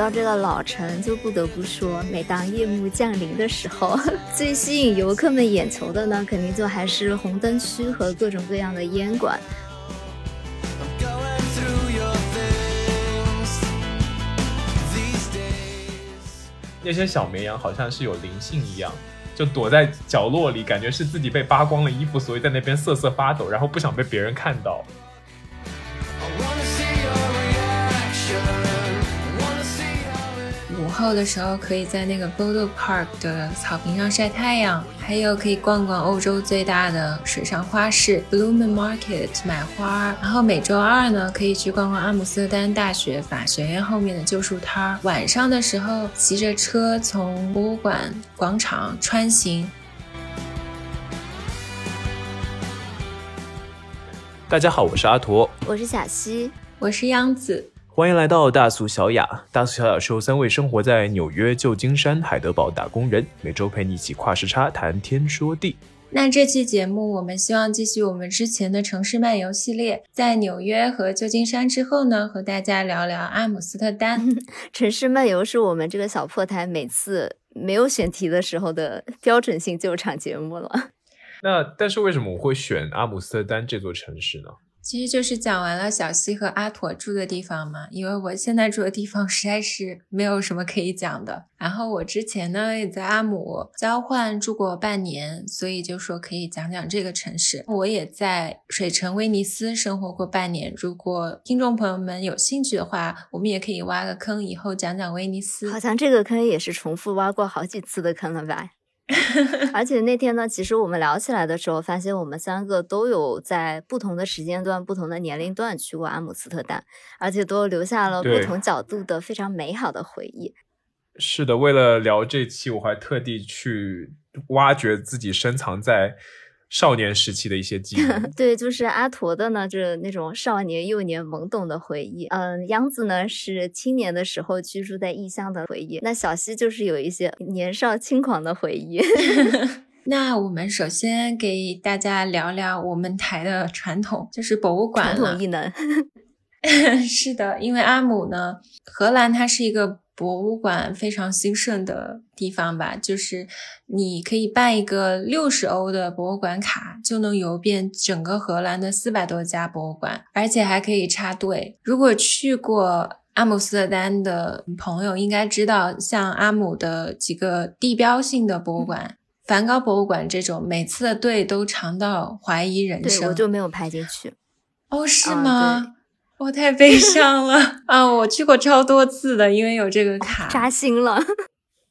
到这个老城，就不得不说，每当夜幕降临的时候，最吸引游客们眼球的呢，肯定就还是红灯区和各种各样的烟馆。那些小绵羊好像是有灵性一样，就躲在角落里，感觉是自己被扒光了衣服，所以在那边瑟瑟发抖，然后不想被别人看到。后的时候，可以在那个 Bodo Park 的草坪上晒太阳，还有可以逛逛欧洲最大的水上花市 Blooming Market 买花。然后每周二呢，可以去逛逛阿姆斯特丹大学法学院后面的旧书摊儿。晚上的时候，骑着车从博物馆广场穿行。大家好，我是阿图，我是小溪，我是央子。欢迎来到大苏小雅。大苏小雅是由三位生活在纽约、旧金山、海德堡打工人，每周陪你一起跨时差谈天说地。那这期节目，我们希望继续我们之前的城市漫游系列，在纽约和旧金山之后呢，和大家聊聊阿姆斯特丹。城市漫游是我们这个小破台每次没有选题的时候的标准性救场节目了。那但是为什么我会选阿姆斯特丹这座城市呢？其实就是讲完了小西和阿妥住的地方嘛，因为我现在住的地方实在是没有什么可以讲的。然后我之前呢也在阿姆交换住过半年，所以就说可以讲讲这个城市。我也在水城威尼斯生活过半年，如果听众朋友们有兴趣的话，我们也可以挖个坑，以后讲讲威尼斯。好像这个坑也是重复挖过好几次的坑了吧？而且那天呢，其实我们聊起来的时候，发现我们三个都有在不同的时间段、不同的年龄段去过阿姆斯特丹，而且都留下了不同角度的非常美好的回忆。是的，为了聊这期，我还特地去挖掘自己深藏在。少年时期的一些记忆，对，就是阿驼的呢，就是那种少年幼年懵懂的回忆。嗯，央子呢是青年的时候居住在异乡的回忆。那小溪就是有一些年少轻狂的回忆。那我们首先给大家聊聊我们台的传统，就是博物馆。传统异能。是的，因为阿姆呢，荷兰它是一个。博物馆非常兴盛的地方吧，就是你可以办一个六十欧的博物馆卡，就能游遍整个荷兰的四百多家博物馆，而且还可以插队。如果去过阿姆斯特丹的朋友应该知道，像阿姆的几个地标性的博物馆，梵高博物馆这种，每次的队都长到怀疑人生。对，我就没有排进去。哦，是吗？我太悲伤了 啊！我去过超多次的，因为有这个卡，扎心了。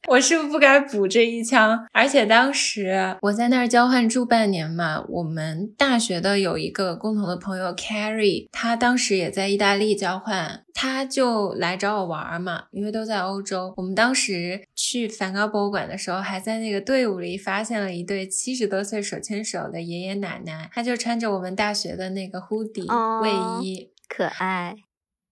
我是不是不该补这一枪？而且当时我在那儿交换住半年嘛，我们大学的有一个共同的朋友 Carrie，他当时也在意大利交换，他就来找我玩嘛，因为都在欧洲。我们当时去梵高博物馆的时候，还在那个队伍里发现了一对七十多岁手牵手的爷爷奶奶，他就穿着我们大学的那个 hoodie 卫衣。可爱，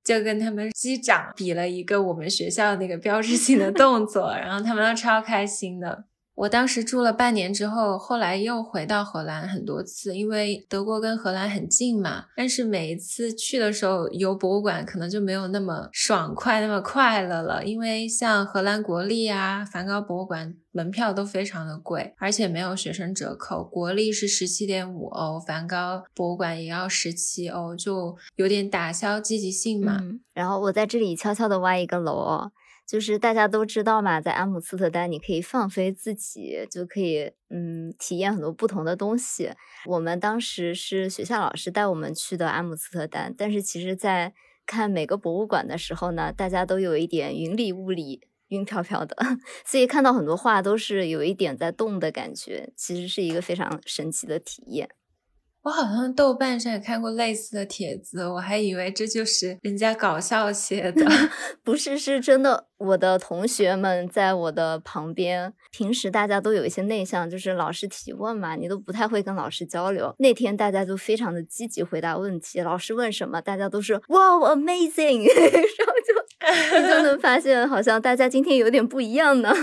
就跟他们击掌比了一个我们学校那个标志性的动作，然后他们都超开心的。我当时住了半年之后，后来又回到荷兰很多次，因为德国跟荷兰很近嘛。但是每一次去的时候游博物馆可能就没有那么爽快、那么快乐了，因为像荷兰国立啊、梵高博物馆门票都非常的贵，而且没有学生折扣。国立是十七点五欧，梵高博物馆也要十七欧，就有点打消积极性嘛。然后我在这里悄悄的挖一个楼哦。就是大家都知道嘛，在阿姆斯特丹，你可以放飞自己，就可以嗯体验很多不同的东西。我们当时是学校老师带我们去的阿姆斯特丹，但是其实，在看每个博物馆的时候呢，大家都有一点云里雾里、晕飘飘的，所以看到很多画都是有一点在动的感觉，其实是一个非常神奇的体验。我好像豆瓣上也看过类似的帖子，我还以为这就是人家搞笑写的，不是，是真的。我的同学们在我的旁边，平时大家都有一些内向，就是老师提问嘛，你都不太会跟老师交流。那天大家都非常的积极回答问题，老师问什么，大家都是哇，amazing，然后就 你就能发现，好像大家今天有点不一样呢。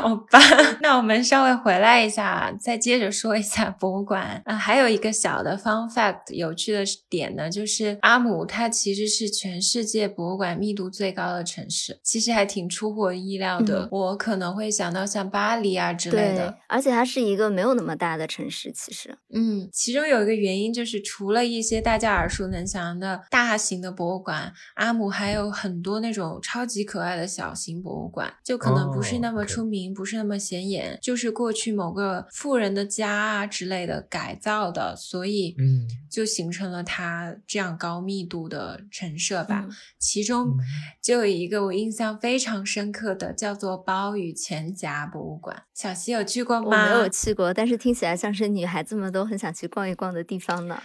好吧，那我们稍微回来一下，再接着说一下 博物馆。啊，还有一个小的 fun fact，有趣的点呢，就是阿姆它其实是全世界博物馆密度最高的城市，其实还挺出乎我意料的。我可能会想到像巴黎啊之类的，而且它是一个没有那么大的城市。其实，嗯，其中有一个原因就是，除了一些大家耳熟能详的大型的博物馆，阿姆还有很多那种超级可爱的小型博物馆，就可能不是那么出名。名不是那么显眼，就是过去某个富人的家啊之类的改造的，所以嗯，就形成了它这样高密度的陈设吧。其中就有一个我印象非常深刻的，叫做包与钱夹博物馆。小溪有去过吗？我没有去过，但是听起来像是女孩子们都很想去逛一逛的地方呢。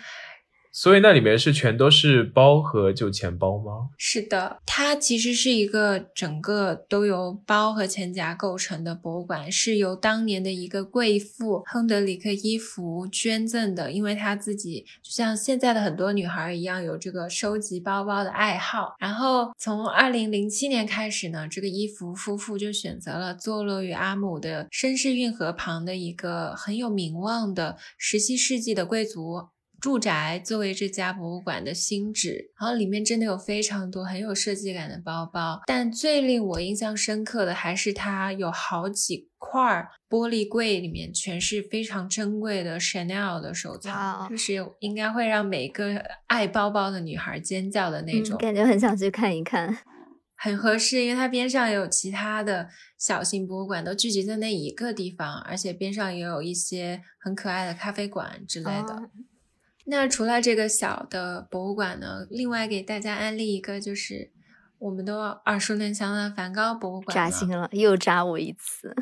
所以那里面是全都是包和旧钱包吗？是的，它其实是一个整个都由包和钱夹构成的博物馆，是由当年的一个贵妇亨德里克伊芙捐赠的，因为她自己就像现在的很多女孩一样，有这个收集包包的爱好。然后从二零零七年开始呢，这个伊芙夫妇就选择了坐落于阿姆的绅士运河旁的一个很有名望的十七世纪的贵族。住宅作为这家博物馆的新址，然后里面真的有非常多很有设计感的包包，但最令我印象深刻的还是它有好几块玻璃柜，里面全是非常珍贵的 Chanel 的手藏，就是应该会让每个爱包包的女孩尖叫的那种，感觉很想去看一看，很合适，因为它边上有其他的小型博物馆都聚集在那一个地方，而且边上也有一些很可爱的咖啡馆之类的。那除了这个小的博物馆呢？另外给大家安利一个，就是我们都耳熟能详的梵高博物馆。扎心了，又扎我一次。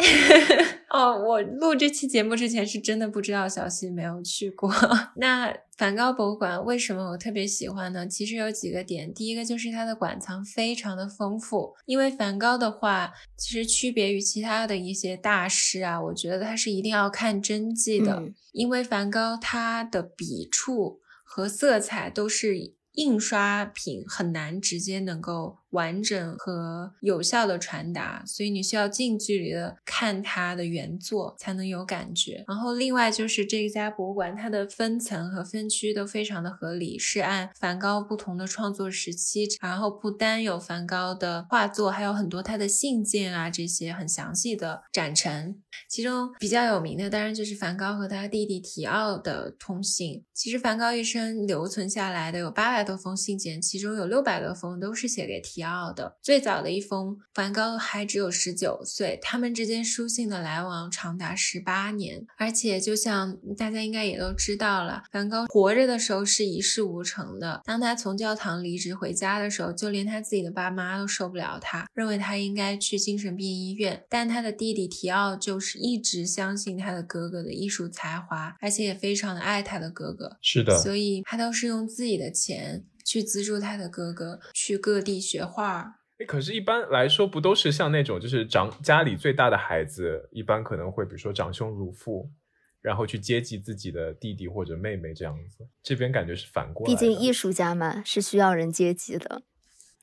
哦，我录这期节目之前是真的不知道小溪没有去过。那梵高博物馆为什么我特别喜欢呢？其实有几个点，第一个就是它的馆藏非常的丰富。因为梵高的话，其实区别于其他的一些大师啊，我觉得他是一定要看真迹的。因为梵高他的笔触和色彩都是印刷品，很难直接能够。完整和有效的传达，所以你需要近距离的看它的原作才能有感觉。然后另外就是这一家博物馆，它的分层和分区都非常的合理，是按梵高不同的创作时期，然后不单有梵高的画作，还有很多他的信件啊这些很详细的展陈。其中比较有名的当然就是梵高和他弟弟提奥的通信。其实梵高一生留存下来的有八百多封信件，其中有六百多封都是写给提。奥的。最早的一封，梵高还只有十九岁，他们之间书信的来往长达十八年，而且就像大家应该也都知道了，梵高活着的时候是一事无成的，当他从教堂离职回家的时候，就连他自己的爸妈都受不了他，认为他应该去精神病医院，但他的弟弟提奥就是一直相信他的哥哥的艺术才华，而且也非常的爱他的哥哥，是的，所以他都是用自己的钱。去资助他的哥哥去各地学画。哎，可是，一般来说，不都是像那种，就是长家里最大的孩子，一般可能会，比如说长兄如父，然后去接济自己的弟弟或者妹妹这样子。这边感觉是反过来。毕竟艺术家嘛，是需要人接济的。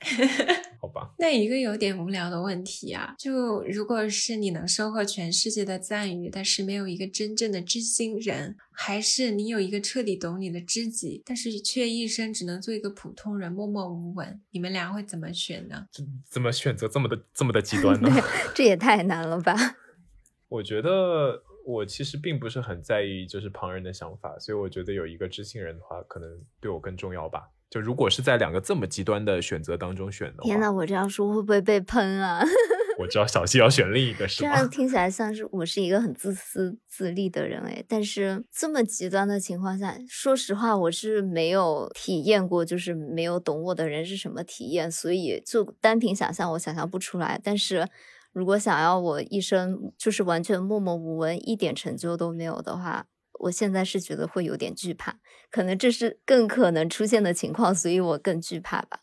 好吧，那一个有点无聊的问题啊，就如果是你能收获全世界的赞誉，但是没有一个真正的知心人，还是你有一个彻底懂你的知己，但是却一生只能做一个普通人，默默无闻，你们俩会怎么选呢？怎么选择这么的这么的极端呢？这也太难了吧！我觉得我其实并不是很在意就是旁人的想法，所以我觉得有一个知心人的话，可能对我更重要吧。就如果是在两个这么极端的选择当中选的话，天呐，我这样说会不会被喷啊？我知道小溪要选另一个，是吗？这样听起来像是我是一个很自私自利的人哎。但是这么极端的情况下，说实话，我是没有体验过，就是没有懂我的人是什么体验，所以就单凭想象，我想象不出来。但是如果想要我一生就是完全默默无闻，一点成就都没有的话。我现在是觉得会有点惧怕，可能这是更可能出现的情况，所以我更惧怕吧。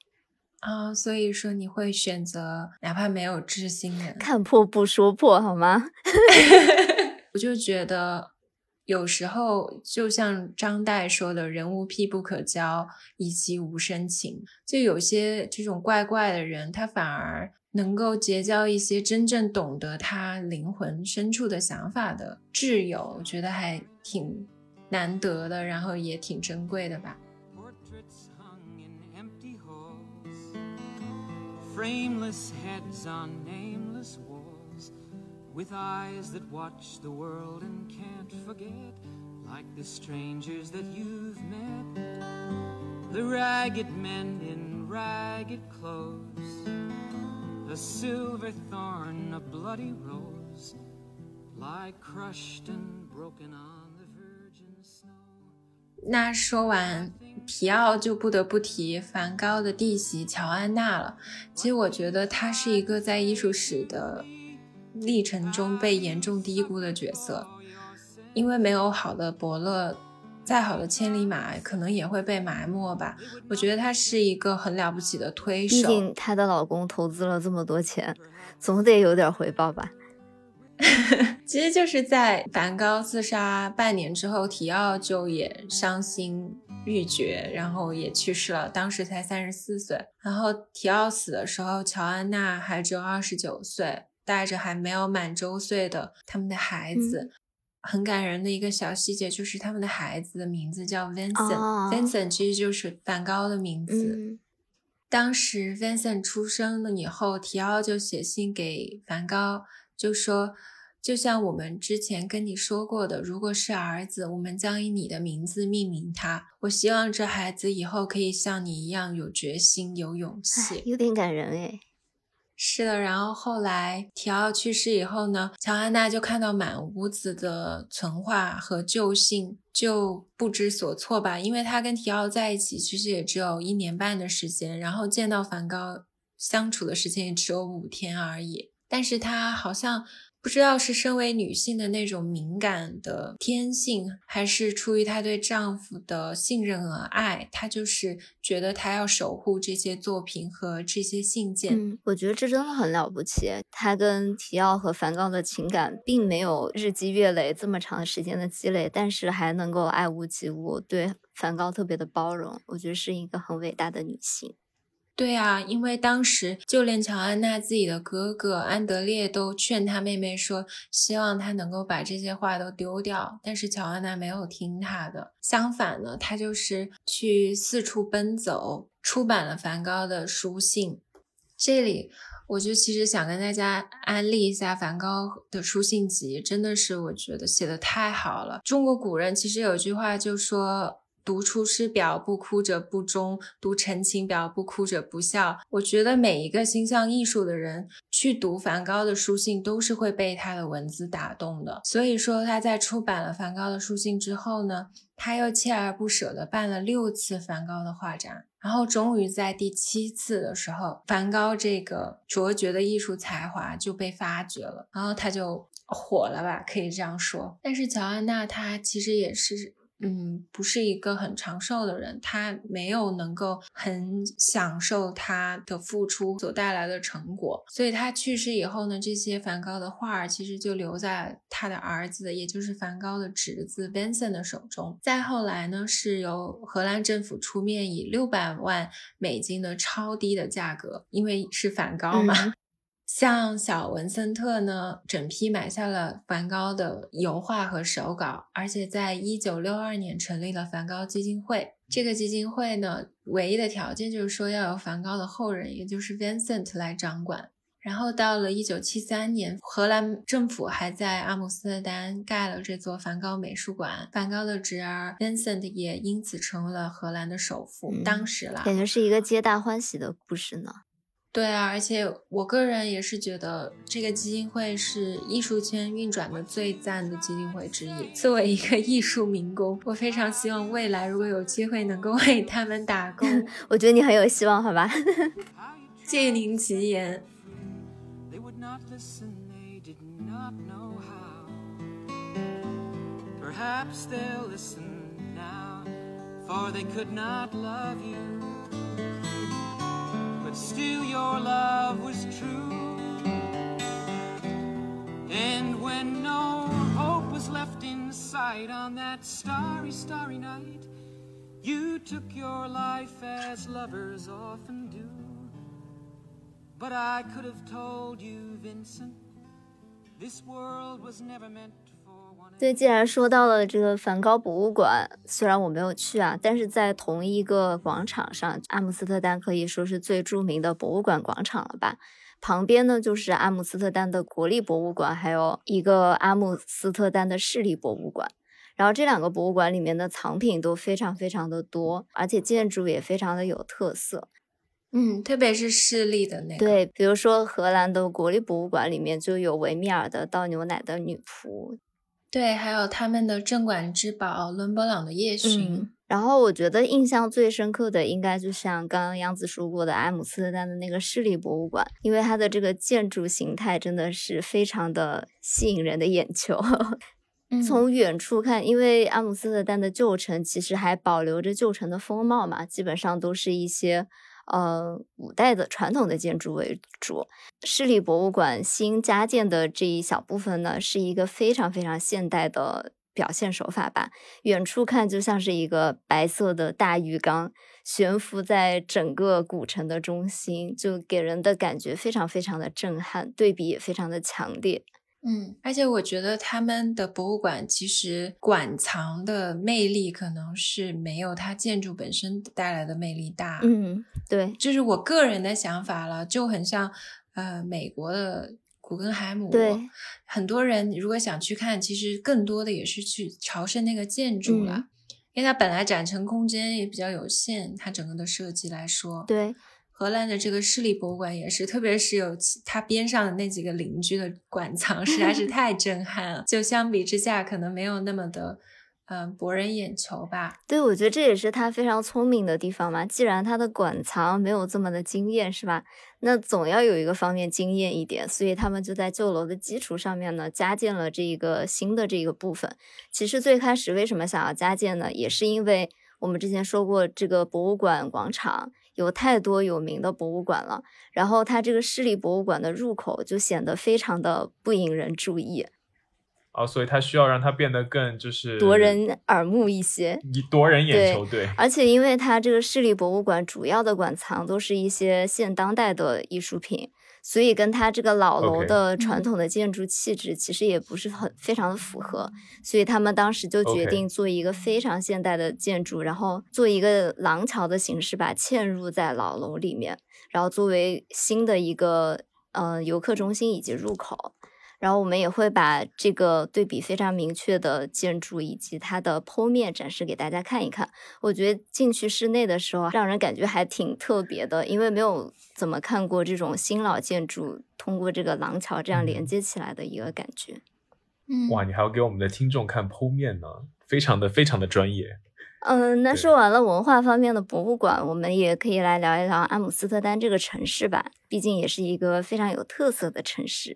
啊，所以说你会选择哪怕没有知心人，看破不说破，好吗？我就觉得有时候就像张岱说的“人无癖不可交，以其无深情”，就有些这种怪怪的人，他反而。能够结交一些真正懂得他灵魂深处的想法的挚友，我觉得还挺难得的，然后也挺珍贵的吧。 Portraits hung in empty halls, frameless heads on nameless walls, with eyes that watch the world and can't forget, like the strangers that you've met, the ragged men in ragged clothes, a silver thorn, a bloody rose, lie crushed and broken on the virgin snow. 那说完皮奥，就不得不提梵高的弟媳乔安娜了。其实我觉得她是一个在艺术史的历程中被严重低估的角色，因为没有好的伯乐，再好的千里马可能也会被埋没吧。我觉得她是一个很了不起的推手。毕竟她的老公投资了这么多钱，总得有点回报吧。其实就是在梵高自杀半年之后，提奥就也伤心欲绝，然后也去世了，当时才三十四岁。然后提奥死的时候，乔安娜还只有二十九岁，带着还没有满周岁的他们的孩子。很感人的一个小细节就是他们的孩子的名字叫 Vincent，Vincent、哦其实就是梵高的名字。嗯当时 Vincent 出生了以后，提奥就写信给梵高，就说：“就像我们之前跟你说过的，如果是儿子，我们将以你的名字命名他。我希望这孩子以后可以像你一样有决心、有勇气。”有点感人哎。是的，然后后来提奥去世以后呢，乔安娜就看到满屋子的存画和旧信，就不知所措吧。因为她跟提奥在一起其实也只有一年半的时间，然后见到梵高相处的时间也只有五天而已。但是她好像不知道是身为女性的那种敏感的天性，还是出于她对丈夫的信任和爱，她就是觉得她要守护这些作品和这些信件。嗯，我觉得这真的很了不起。她跟提奥和梵高的情感并没有日积月累这么长时间的积累，但是还能够爱屋及乌，对梵高特别的包容，我觉得是一个很伟大的女性。对啊，因为当时就连乔安娜自己的哥哥安德烈都劝他妹妹说，希望她能够把这些话都丢掉，但是乔安娜没有听她的。相反呢，她就是去四处奔走，出版了梵高的书信。这里我就其实想跟大家安利一下梵高的书信集，真的是我觉得写的太好了。中国古人其实有句话就说。读出师表不哭者不忠，读陈情表不哭者不孝。我觉得每一个心向艺术的人去读梵高的书信，都是会被他的文字打动的。所以说他在出版了梵高的书信之后呢，他又锲而不舍地办了六次梵高的画展，然后终于在第七次的时候，梵高这个卓绝的艺术才华就被发掘了，然后他就火了吧，可以这样说。但是乔安娜她其实也是。嗯，不是一个很长寿的人，他没有能够很享受他的付出所带来的成果，所以他去世以后呢，这些梵高的画儿其实就留在他的儿子，也就是梵高的侄子 Vincent 的手中。再后来呢，是由荷兰政府出面以六百万美金的超低的价格，因为是梵高嘛。像小文森特呢，整批买下了梵高的油画和手稿，而且在一九六二年成立了梵高基金会。这个基金会呢，唯一的条件就是说要由梵高的后人，也就是 Vincent 来掌管。然后到了一九七三年，荷兰政府还在阿姆斯特丹盖了这座梵高美术馆，梵高的侄儿 Vincent 也因此成为了荷兰的首富。嗯当时啦，感觉是一个皆大欢喜的故事呢。对啊，而且我个人也是觉得这个基金会是艺术圈运转的最赞的基金会之一。作为一个艺术民工，我非常希望未来如果有机会能够为他们打工。我觉得你很有希望，好吧？借您吉言。They would not listen, they did not know how. Perhaps they'll listen now, for they could not love you. Still, your love was true. And when no hope was left in sight on that starry, starry night, you took your life as lovers often do. But I could have told you, Vincent, this world was never meant. 对，既然说到了这个梵高博物馆，虽然我没有去啊，但是在同一个广场上，阿姆斯特丹可以说是最著名的博物馆广场了吧？旁边呢就是阿姆斯特丹的国立博物馆，还有一个阿姆斯特丹的市立博物馆。然后这两个博物馆里面的藏品都非常非常的多，而且建筑也非常的有特色。嗯，特别是市立的那个，对，比如说荷兰的国立博物馆里面就有维米尔的倒牛奶的女仆，对，还有他们的镇馆之宝伦勃朗的夜巡。嗯，然后我觉得印象最深刻的应该就像刚刚杨子说过的阿姆斯特丹的那个市立博物馆，因为它的这个建筑形态真的是非常的吸引人的眼球。嗯从远处看，因为阿姆斯特丹的旧城其实还保留着旧城的风貌嘛，基本上都是一些呃古代的传统的建筑为主。市立博物馆新加建的这一小部分呢，是一个非常非常现代的表现手法吧。远处看就像是一个白色的大浴缸悬浮在整个古城的中心，就给人的感觉非常非常的震撼，对比也非常的强烈。嗯，而且我觉得他们的博物馆其实馆藏的魅力可能是没有它建筑本身带来的魅力大。，嗯，对，就是我个人的想法了，就很像呃美国的古根海姆。对，很多人如果想去看，其实更多的也是去朝圣那个建筑了，嗯因为它本来展陈空间也比较有限，它整个的设计来说。对，荷兰的这个市立博物馆也是，特别是有其它边上的那几个邻居的馆藏，实在是太震撼了。就相比之下，可能没有那么的，嗯、博人眼球吧。对，我觉得这也是他非常聪明的地方嘛。既然他的馆藏没有这么的惊艳，是吧？那总要有一个方面惊艳一点，所以他们就在旧楼的基础上面呢，加建了这一个新的这个部分。其实最开始为什么想要加建呢？也是因为我们之前说过，这个博物馆广场有太多有名的博物馆了，然后它这个市立博物馆的入口就显得非常的不引人注意，啊，所以它需要让它变得更就是夺人耳目一些。以夺人眼球，对，而且，因为它这个市立博物馆主要的馆藏都是一些现当代的艺术品，所以跟它这个老楼的传嗯统的建筑气质其实也不是很非常的符合。所以他们当时就决定做一个非常现代的建筑，然后做一个廊桥的形式吧，嵌入在老楼里面，然后作为新的一个呃游客中心以及入口。然后我们也会把这个对比非常明确的建筑以及它的剖面展示给大家看一看。我觉得进去室内的时候，让人感觉还挺特别的，因为没有怎么看过这种新老建筑通过这个廊桥这样连嗯接起来的一个感觉。嗯，哇，你还要给我们的听众看剖面呢，非常的非常的专业。嗯，那说完了文化方面的博物馆，我们也可以来聊一聊阿姆斯特丹这个城市吧，毕竟也是一个非常有特色的城市。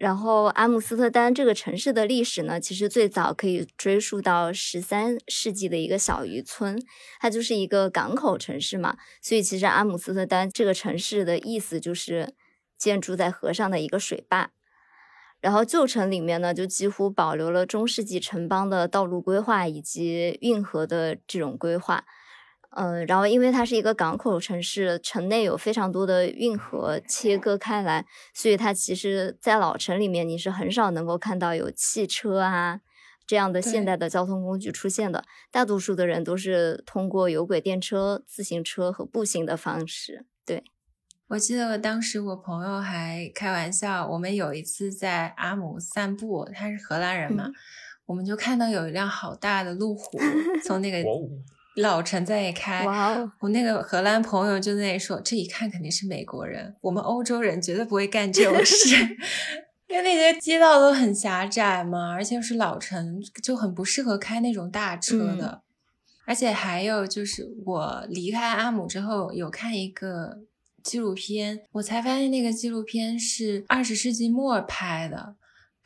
然后，阿姆斯特丹这个城市的历史呢，其实最早可以追溯到十三世纪的一个小渔村，它就是一个港口城市嘛，所以其实阿姆斯特丹这个城市的意思就是建筑在河上的一个水坝。然后旧城里面呢，就几乎保留了中世纪城邦的道路规划以及运河的这种规划。嗯，然后因为它是一个港口城市，城内有非常多的运河切割开来，所以它其实，在老城里面你是很少能够看到有汽车啊这样的现代的交通工具出现的。大多数的人都是通过有轨电车、自行车和步行的方式。对，我记得当时我朋友还开玩笑，我们有一次在阿姆散步，他是荷兰人嘛，嗯我们就看到有一辆好大的路虎 从那个老城在那开。哇哦，我那个荷兰朋友就在那里说，这一看肯定是美国人，我们欧洲人绝对不会干这种事 因为那些街道都很狭窄嘛，而且又是老城，就很不适合开那种大车的。而且还有就是，我离开阿姆之后，有看一个纪录片，我才发现那个纪录片是二十世纪末拍的，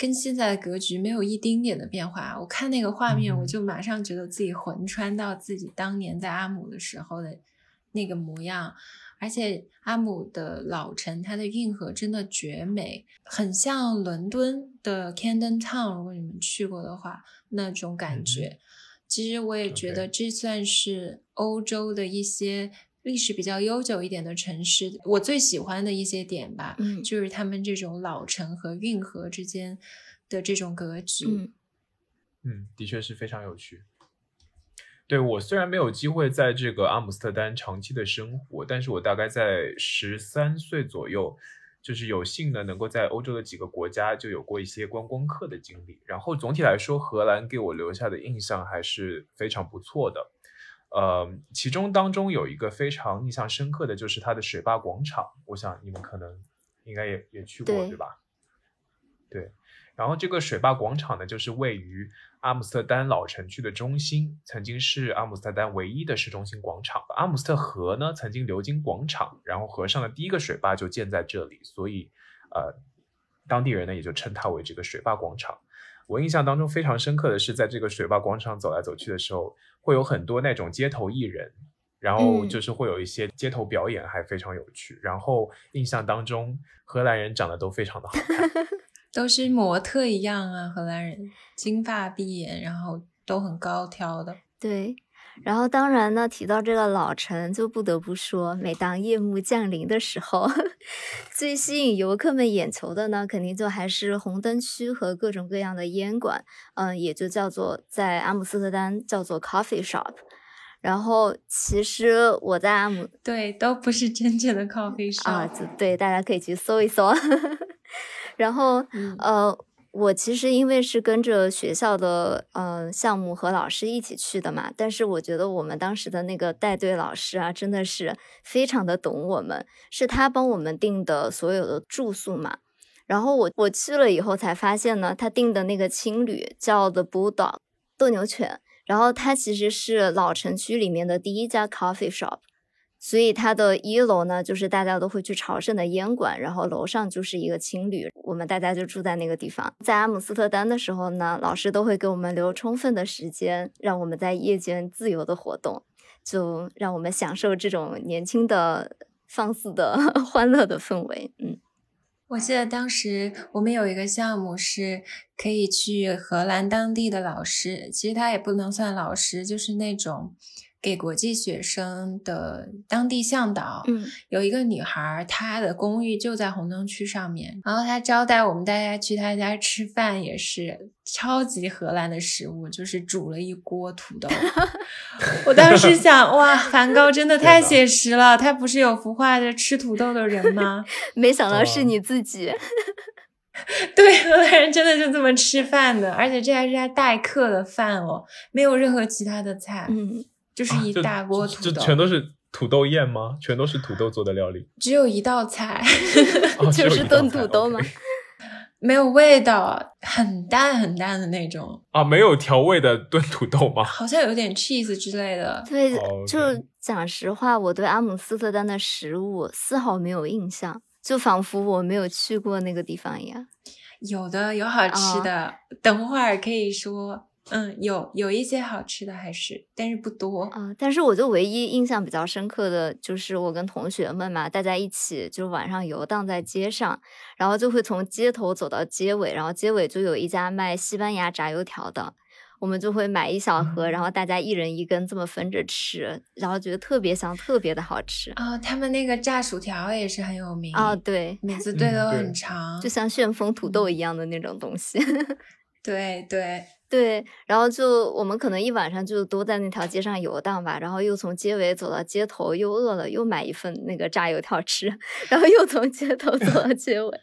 跟现在的格局没有一丁点的变化。我看那个画面，嗯我就马上觉得自己魂穿到自己当年在阿姆的时候的那个模样。而且阿姆的老城，它的运河真的绝美，很像伦敦的 Camden Town。如果你们去过的话，那种感觉。其实我也觉得这算是欧洲的一些历史比较悠久一点的城市，我最喜欢的一些点吧，嗯就是他们这种老城和运河之间的这种格局。嗯嗯，的确是非常有趣。对我虽然没有机会在这个阿姆斯特丹长期的生活，但是我大概在十三岁左右，就是有幸呢能够在欧洲的几个国家就有过一些观光客的经历。然后总体来说，荷兰给我留下的印象还是非常不错的。呃，其中当中有一个非常印象深刻的就是它的水坝广场，我想你们可能应该也也去过，对对吧？对，然后这个水坝广场呢，就是位于阿姆斯特丹老城区的中心，曾经是阿姆斯特丹唯一的市中心广场。阿姆斯特河呢曾经流经广场，然后河上的第一个水坝就建在这里，所以呃，当地人呢也就称它为这个水坝广场。我印象当中非常深刻的是，在这个水坝广场走来走去的时候，会有很多那种街头艺人，然后嗯就是会有一些街头表演，还非常有趣。然后印象当中，荷兰人长得都非常的好看。都是模特一样啊，荷兰人金发碧眼，然后都很高挑的。对。然后当然呢，提到这个老城，就不得不说，每当夜幕降临的时候，最吸引游客们眼球的呢，肯定就还是红灯区和各种各样的烟馆，嗯，也就叫做在阿姆斯特丹叫做 coffee shop。然后其实我在阿姆对，都不是真正的 coffee shop。啊，就对，大家可以去搜一搜。然后嗯呃，我其实因为是跟着学校的呃项目和老师一起去的嘛，但是我觉得我们当时的那个带队老师啊，真的是非常的懂我们，是他帮我们订的所有的住宿嘛。然后我我去了以后才发现呢，他订的那个青旅叫 The Bulldog 斗牛犬，然后它其实是老城区里面的第一家 coffee shop。所以它的一楼呢，就是大家都会去朝圣的烟馆，然后楼上就是一个青旅，我们大家就住在那个地方。在阿姆斯特丹的时候呢，老师都会给我们留充分的时间，让我们在夜间自由的活动，就让我们享受这种年轻的、放肆的、欢乐的氛围。嗯，我记得当时我们有一个项目是可以去荷兰当地的老师，其实他也不能算老师，就是那种给国际学生的当地向导。嗯，有一个女孩儿，她的公寓就在红灯区上面，然后她招待我们大家去她家吃饭，也是超级荷兰的食物，就是煮了一锅土豆。我当时想，哇，梵高真的太写实了，他不是有幅画的吃土豆的人 吗？没想到是你自己。对，荷兰人真的就这么吃饭的，而且这还是他待客的饭哦，没有任何其他的菜，嗯，就是一大锅就就土豆，全都是土豆宴吗？全都是土豆做的料理？只有一道菜 就是炖土豆吗？没有味道，很淡很淡的那种，啊，没有调味的炖土豆吗？好像有点 cheese 之类的。对，哦就讲实话，我对阿姆斯特丹的食物丝毫没有印象，就仿佛我没有去过那个地方一样。有的有好吃的，等会儿可以说，嗯，有有一些好吃的还是，但是不多。啊、但是我就唯一印象比较深刻的就是我跟同学们嘛，大家一起就晚上游荡在街上，然后就会从街头走到街尾，然后街尾就有一家卖西班牙炸油条的，我们就会买一小盒，然后大家一人一根这么分着吃，然后觉得特别香，特别的好吃。啊、他们那个炸薯条也是很有名啊、对，名字对都很长，就像旋风土豆一样的那种东西。对 对，对，然后就我们可能一晚上就都在那条街上游荡吧，然后又从街尾走到街头，又饿了，又买一份那个炸油条吃，然后又从街头走到 街尾。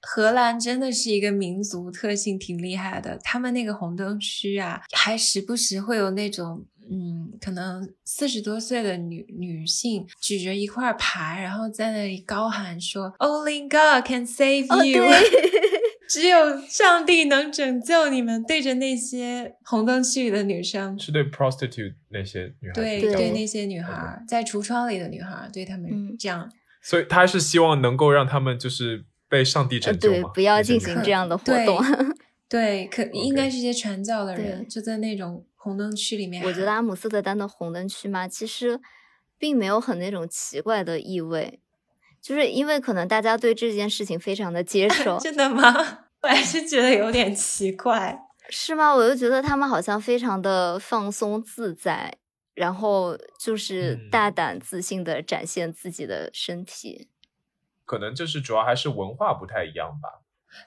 荷兰真的是一个民族特性挺厉害的，他们那个红灯区啊，还时不时会有那种。嗯，可能四十多岁的女女性举着一块牌，然后在那里高喊说：“Only God can save 哦，you。对，只有上帝能拯救你们。”对着那些红灯区里的女生，是对 prostitute 那些女孩对对那些女孩儿，在橱窗里的女孩，对她们嗯这样。所以他是希望能够让他们就是被上帝呃拯救吗？，对不要进行这样的 活动。对，可应该是一些传教的人，就在那种红灯区里面。我觉得阿姆斯特丹的红灯区嘛，其实并没有很那种奇怪的意味，就是因为可能大家对这件事情非常的接 受，真的吗？我还是觉得有点奇怪。是吗？我又觉得他们好像非常的放松自在，然后就是嗯大胆自信的展现自己的身体。可能就是主要还是文化不太一样吧。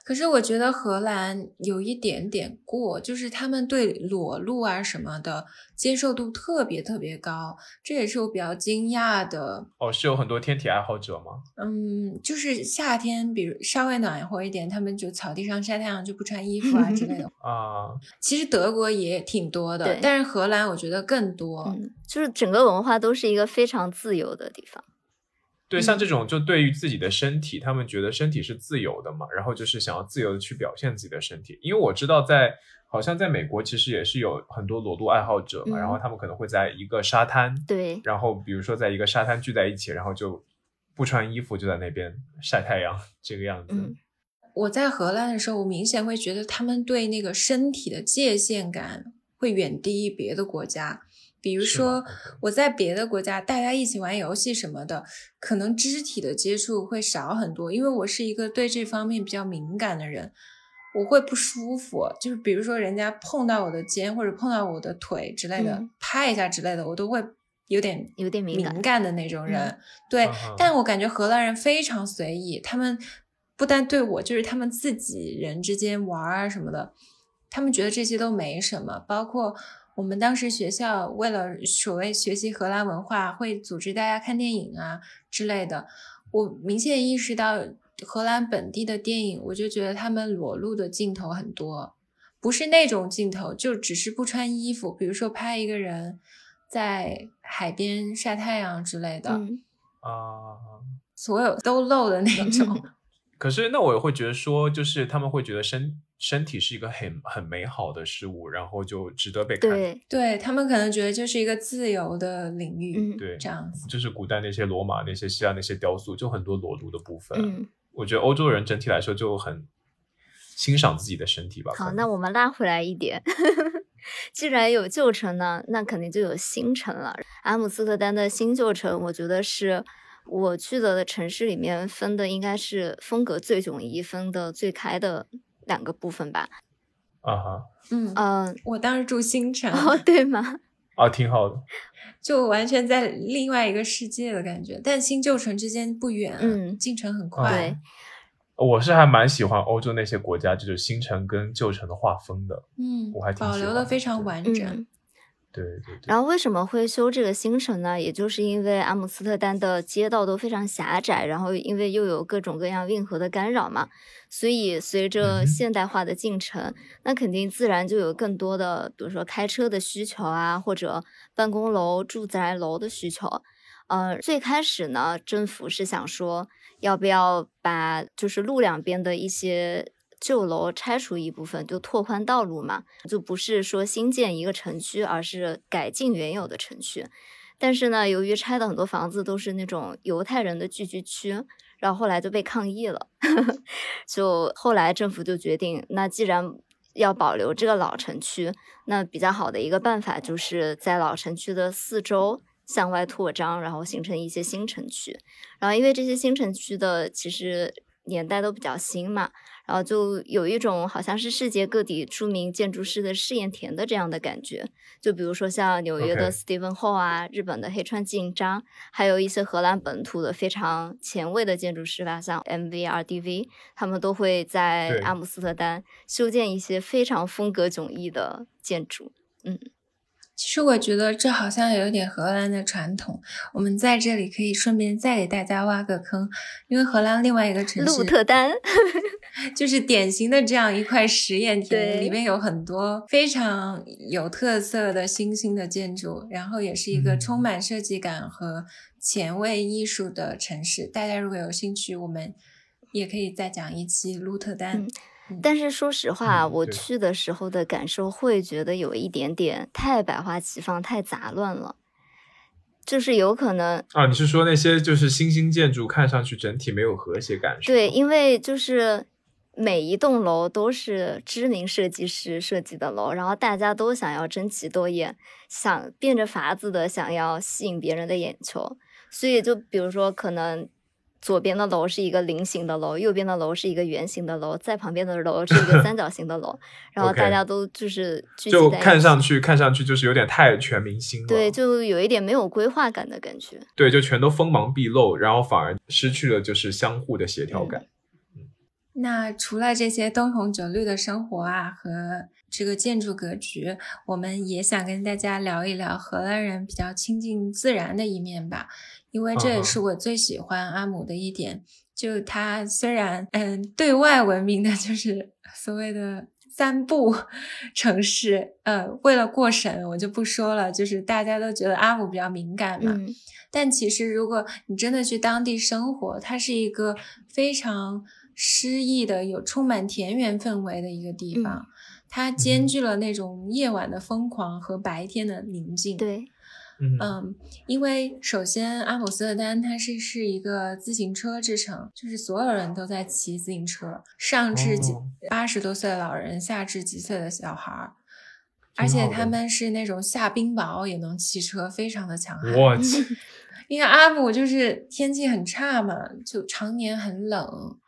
可是我觉得荷兰有一点点过，就是他们对裸露啊什么的接受度特别特别高，这也是我比较惊讶的。哦，是有很多天体爱好者吗？嗯，就是夏天，比如稍微暖和一点，他们就草地上晒太阳就不穿衣服啊之类的。啊，其实德国也挺多的，但是荷兰我觉得更多。嗯，就是整个文化都是一个非常自由的地方。对，嗯像这种就对于自己的身体，他们觉得身体是自由的嘛，然后就是想要自由的去表现自己的身体。因为我知道在好像在美国其实也是有很多裸露爱好者嘛，嗯然后他们可能会在一个沙滩，对，然后比如说在一个沙滩聚在一起，然后就不穿衣服就在那边晒太阳这个样子。嗯我在荷兰的时候，我明显会觉得他们对那个身体的界限感会远低于别的国家。比如说我在别的国家，大家一起玩游戏什么的，可能肢体的接触会少很多，因为我是一个对这方面比较敏感的人，我会不舒服。就是比如说人家碰到我的肩或者碰到我的腿之类的，嗯拍一下之类的，我都会有点有点敏感的那种人。对，嗯但我感觉荷兰人非常随意，他们不但对我，就是他们自己人之间玩啊什么的，他们觉得这些都没什么。包括我们当时学校为了所谓学习荷兰文化，会组织大家看电影啊之类的。我明显意识到荷兰本地的电影，我就觉得他们裸露的镜头很多，不是那种镜头，就只是不穿衣服，比如说拍一个人在海边晒太阳之类的。嗯，啊。所有都露的那种。可是那我也会觉得说，就是他们会觉得身身体是一个很很美好的事物，然后就值得被看。对，对他们可能觉得就是一个自由的领域，嗯对这样子。就是古代那些罗马那些希腊那些雕塑，就很多裸露的部分。嗯，我觉得欧洲人整体来说就很欣赏自己的身体吧。好，那我们拉回来一点。既然有旧城呢，那肯定就有新城了。阿姆斯特丹的新旧城，我觉得是我去的城市里面分的应该是风格最迥异、分的最开的两个部分吧。啊哈嗯，嗯、我当时住新城，哦，对吗？啊，挺好的。就完全在另外一个世界的感觉。但新旧城之间不远啊，嗯进城很对快。我是还蛮喜欢欧洲那些国家，就是新城跟旧城的划分的。嗯，我还挺保喜欢的留的非常完整。嗯。对对对。然后为什么会修这个新城呢？也就是因为阿姆斯特丹的街道都非常狭窄，然后因为又有各种各样运河的干扰嘛，所以随嗯着现代化的进程，那肯定自然就有更多的，比如说开车的需求啊，或者办公楼、住宅楼的需求。呃，最开始呢，政府是想说，要不要把就是路两边的一些旧楼拆除一部分，就拓宽道路嘛，就不是说新建一个城区，而是改进原有的城区。但是呢，由于拆的很多房子都是那种犹太人的聚居区，然后后来就被抗议了，就后来政府就决定，那既然要保留这个老城区，那比较好的一个办法就是在老城区的四周向外扩张，然后形成一些新城区。然后因为这些新城区的其实年代都比较新嘛，然后就有一种好像是世界各地著名建筑师的试验田的这样的感觉。就比如说像纽约的 Steven Ho 啊日本的黑川纪章，还有一些荷兰本土的非常前卫的建筑师吧，像 MVRDV，他们都会在阿姆斯特丹修建一些非常风格迥异的建筑。嗯其实我觉得这好像有点荷兰的传统。我们在这里可以顺便再给大家挖个坑，因为荷兰另外一个城市鹿市特丹，就是典型的这样一块实验田，里面有很多非常有特色的新兴的建筑，然后也是一个嗯充满设计感和前卫艺术的城市。大家如果有兴趣，我们也可以再讲一期鹿特丹。嗯但是说实话，我去的时候的感受会觉得有一点点太百花齐放、太杂乱了，就是有可能啊，你是说那些就是新兴建筑看上去整体没有和谐感？是对，因为就是每一栋楼都是知名设计师设计的楼，然后大家都想要争奇斗艳，想变着法子的想要吸引别人的眼球，所以就比如说可能左边的楼是一个菱形的楼，右边的楼是一个圆形的楼，在旁边的楼是一个三角形的楼，然后大家都就是就看上去看上去就是有点太全明星了。对，就有一点没有规划感的感觉。对，就全都锋芒毕露，然后反而失去了就是相互的协调感。那除了这些灯红酒绿的生活啊和这个建筑格局，我们也想跟大家聊一聊荷兰人比较亲近自然的一面吧，因为这也是我最喜欢阿姆的一点。就他虽然嗯对外闻名的就是所谓的三不城市，呃，为了过审我就不说了，就是大家都觉得阿姆比较敏感嘛，嗯，但其实，如果你真的去当地生活，它是一个非常诗意的、有充满田园氛围的一个地方。它兼具了那种夜晚的疯狂和白天的宁静。，对，嗯嗯，因为首先阿姆斯特丹它是是一个自行车之城，就是所有人都在骑自行车，上至八十多岁的老人，下至几岁的小孩儿。而且他们是那种下冰雹也能骑车，非常的强悍。我 去，因为阿姆就是天气很差嘛，就常年很冷，